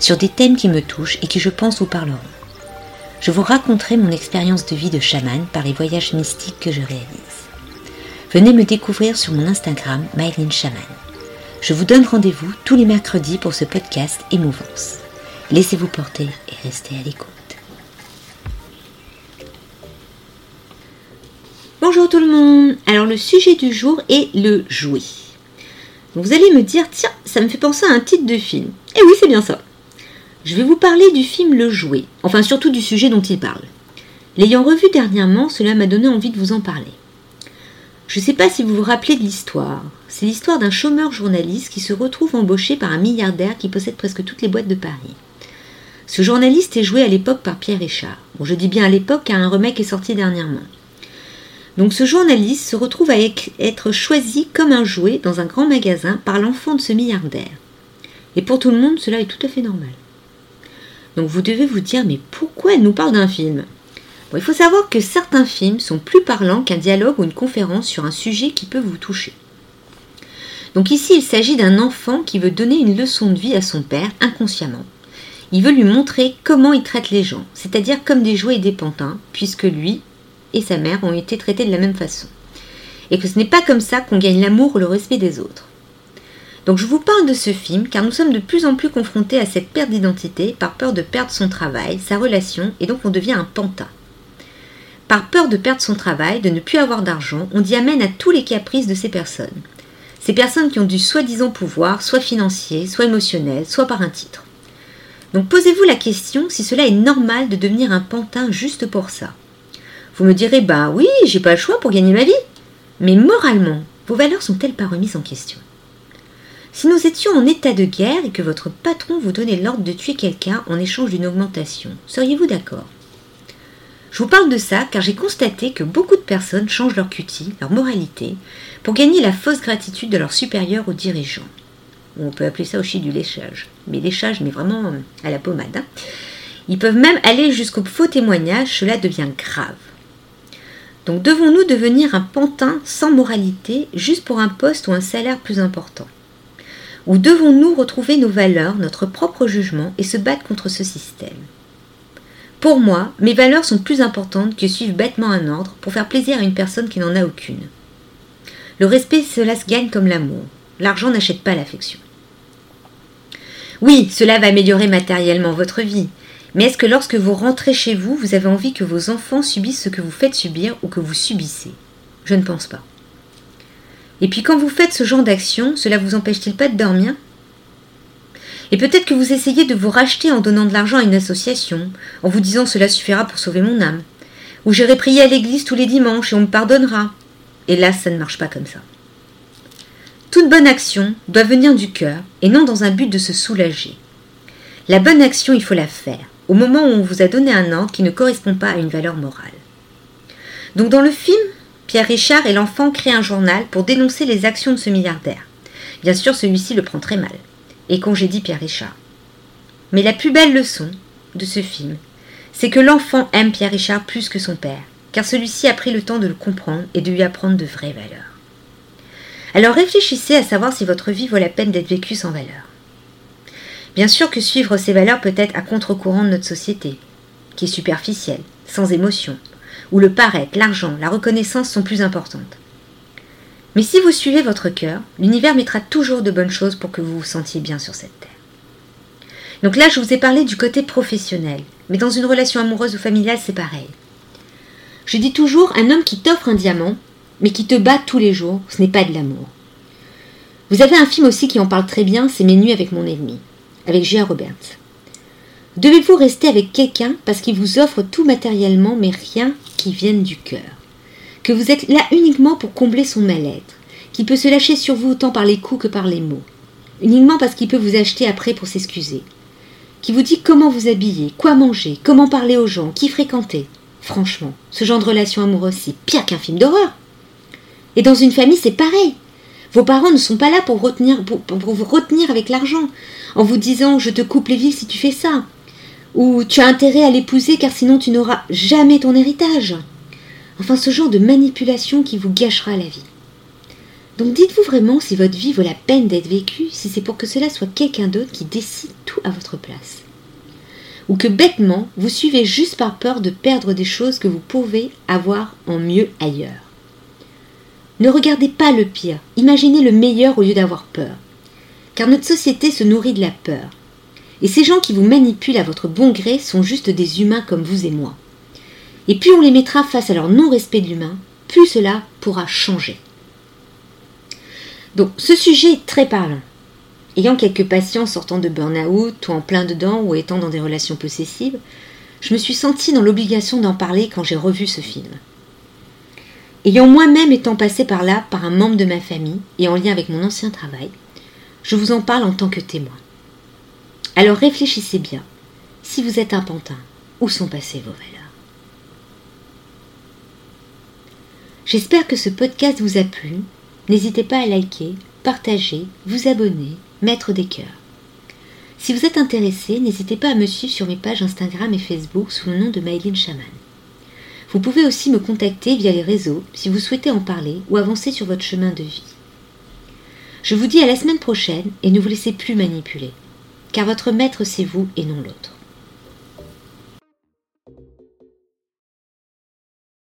sur des thèmes qui me touchent et qui je pense vous parleront. Je vous raconterai mon expérience de vie de chaman par les voyages mystiques que je réalise. Venez me découvrir sur mon Instagram Mylene Chaman. Je vous donne rendez-vous tous les mercredis pour ce podcast Émouvance. Laissez-vous porter et restez à l'écoute. Bonjour tout le monde. Alors le sujet du jour est le jouet. vous allez me dire, tiens, ça me fait penser à un titre de film. Et eh oui, c'est bien ça je vais vous parler du film Le Jouet, enfin surtout du sujet dont il parle. L'ayant revu dernièrement, cela m'a donné envie de vous en parler. Je ne sais pas si vous vous rappelez de l'histoire. C'est l'histoire d'un chômeur journaliste qui se retrouve embauché par un milliardaire qui possède presque toutes les boîtes de Paris. Ce journaliste est joué à l'époque par Pierre Richard. Bon, je dis bien à l'époque car un remake est sorti dernièrement. Donc ce journaliste se retrouve à être choisi comme un jouet dans un grand magasin par l'enfant de ce milliardaire. Et pour tout le monde, cela est tout à fait normal. Donc vous devez vous dire, mais pourquoi elle nous parle d'un film? Il faut savoir que certains films sont plus parlants qu'un dialogue ou une conférence sur un sujet qui peut vous toucher. Donc ici, il s'agit d'un enfant qui veut donner une leçon de vie à son père inconsciemment. Il veut lui montrer comment il traite les gens, c'est-à-dire comme des jouets et des pantins, puisque lui et sa mère ont été traités de la même façon. Et que ce n'est pas comme ça qu'on gagne l'amour ou le respect des autres. Donc je vous parle de ce film car nous sommes de plus en plus confrontés à cette perte d'identité par peur de perdre son travail, sa relation et donc on devient un pantin. Par peur de perdre son travail, de ne plus avoir d'argent, on y amène à tous les caprices de ces personnes. Ces personnes qui ont du soi-disant pouvoir, soit financier, soit émotionnel, soit par un titre. Donc posez-vous la question si cela est normal de devenir un pantin juste pour ça. Vous me direz, bah oui, j'ai pas le choix pour gagner ma vie. Mais moralement, vos valeurs sont-elles pas remises en question? Si nous étions en état de guerre et que votre patron vous donnait l'ordre de tuer quelqu'un en échange d'une augmentation, seriez-vous d'accord? Je vous parle de ça car j'ai constaté que beaucoup de personnes changent leur cutie, leur moralité, pour gagner la fausse gratitude de leurs supérieurs ou dirigeants. On peut appeler ça aussi du léchage. Mais léchage, mais vraiment euh, à la pommade. Hein. Ils peuvent même aller jusqu'au faux témoignage, cela devient grave. Donc devons-nous devenir un pantin sans moralité juste pour un poste ou un salaire plus important? Ou devons-nous retrouver nos valeurs, notre propre jugement et se battre contre ce système? Pour moi, mes valeurs sont plus importantes que suivre bêtement un ordre pour faire plaisir à une personne qui n'en a aucune. Le respect, cela se gagne comme l'amour. L'argent n'achète pas l'affection. Oui, cela va améliorer matériellement votre vie, mais est-ce que lorsque vous rentrez chez vous, vous avez envie que vos enfants subissent ce que vous faites subir ou que vous subissez? Je ne pense pas. Et puis quand vous faites ce genre d'action, cela vous empêche-t-il pas de dormir? Et peut-être que vous essayez de vous racheter en donnant de l'argent à une association, en vous disant cela suffira pour sauver mon âme. Ou j'irai prier à l'église tous les dimanches et on me pardonnera. Là, ça ne marche pas comme ça. Toute bonne action doit venir du cœur et non dans un but de se soulager. La bonne action, il faut la faire, au moment où on vous a donné un ordre qui ne correspond pas à une valeur morale. Donc dans le film, Pierre Richard et l'enfant créent un journal pour dénoncer les actions de ce milliardaire. Bien sûr, celui-ci le prend très mal et congédie Pierre Richard. Mais la plus belle leçon de ce film, c'est que l'enfant aime Pierre Richard plus que son père, car celui-ci a pris le temps de le comprendre et de lui apprendre de vraies valeurs. Alors réfléchissez à savoir si votre vie vaut la peine d'être vécue sans valeur. Bien sûr que suivre ces valeurs peut être à contre-courant de notre société, qui est superficielle, sans émotion, où le paraître, l'argent, la reconnaissance sont plus importantes. Mais si vous suivez votre cœur, l'univers mettra toujours de bonnes choses pour que vous vous sentiez bien sur cette terre. Donc là, je vous ai parlé du côté professionnel, mais dans une relation amoureuse ou familiale, c'est pareil. Je dis toujours, un homme qui t'offre un diamant, mais qui te bat tous les jours, ce n'est pas de l'amour. Vous avez un film aussi qui en parle très bien, c'est Mes nuits avec mon ennemi, avec Gia Roberts. Devez-vous rester avec quelqu'un parce qu'il vous offre tout matériellement, mais rien qui viennent du cœur. Que vous êtes là uniquement pour combler son mal-être, qui peut se lâcher sur vous autant par les coups que par les mots, uniquement parce qu'il peut vous acheter après pour s'excuser. qui vous dit comment vous habiller, quoi manger, comment parler aux gens, qui fréquenter. Franchement, ce genre de relation amoureuse, c'est pire qu'un film d'horreur. Et dans une famille, c'est pareil. Vos parents ne sont pas là pour, vous retenir avec l'argent, en vous disant je te coupe les vies si tu fais ça. Ou tu as intérêt à l'épouser car sinon tu n'auras jamais ton héritage. Enfin, ce genre de manipulation qui vous gâchera la vie. Donc dites-vous vraiment si votre vie vaut la peine d'être vécue, si c'est pour que cela soit quelqu'un d'autre qui décide tout à votre place. Ou que bêtement, vous suivez juste par peur de perdre des choses que vous pouvez avoir en mieux ailleurs. Ne regardez pas le pire, imaginez le meilleur au lieu d'avoir peur. Car notre société se nourrit de la peur. Et ces gens qui vous manipulent à votre bon gré sont juste des humains comme vous et moi. Et plus on les mettra face à leur non-respect de l'humain, plus cela pourra changer. Donc ce sujet est très parlant. Ayant quelques patients sortant de burn-out, ou en plein dedans, ou étant dans des relations possessives, je me suis sentie dans l'obligation d'en parler quand j'ai revu ce film. Ayant moi-même étant passé par là par un membre de ma famille et en lien avec mon ancien travail, je vous en parle en tant que témoin. Alors réfléchissez bien, si vous êtes un pantin, où sont passées vos valeurs? J'espère que ce podcast vous a plu. N'hésitez pas à liker, partager, vous abonner, mettre des cœurs. Si vous êtes intéressé, n'hésitez pas à me suivre sur mes pages Instagram et Facebook sous le nom de Maïline Chaman. Vous pouvez aussi me contacter via les réseaux si vous souhaitez en parler ou avancer sur votre chemin de vie. Je vous dis à la semaine prochaine et ne vous laissez plus manipuler, car votre maître c'est vous et non l'autre.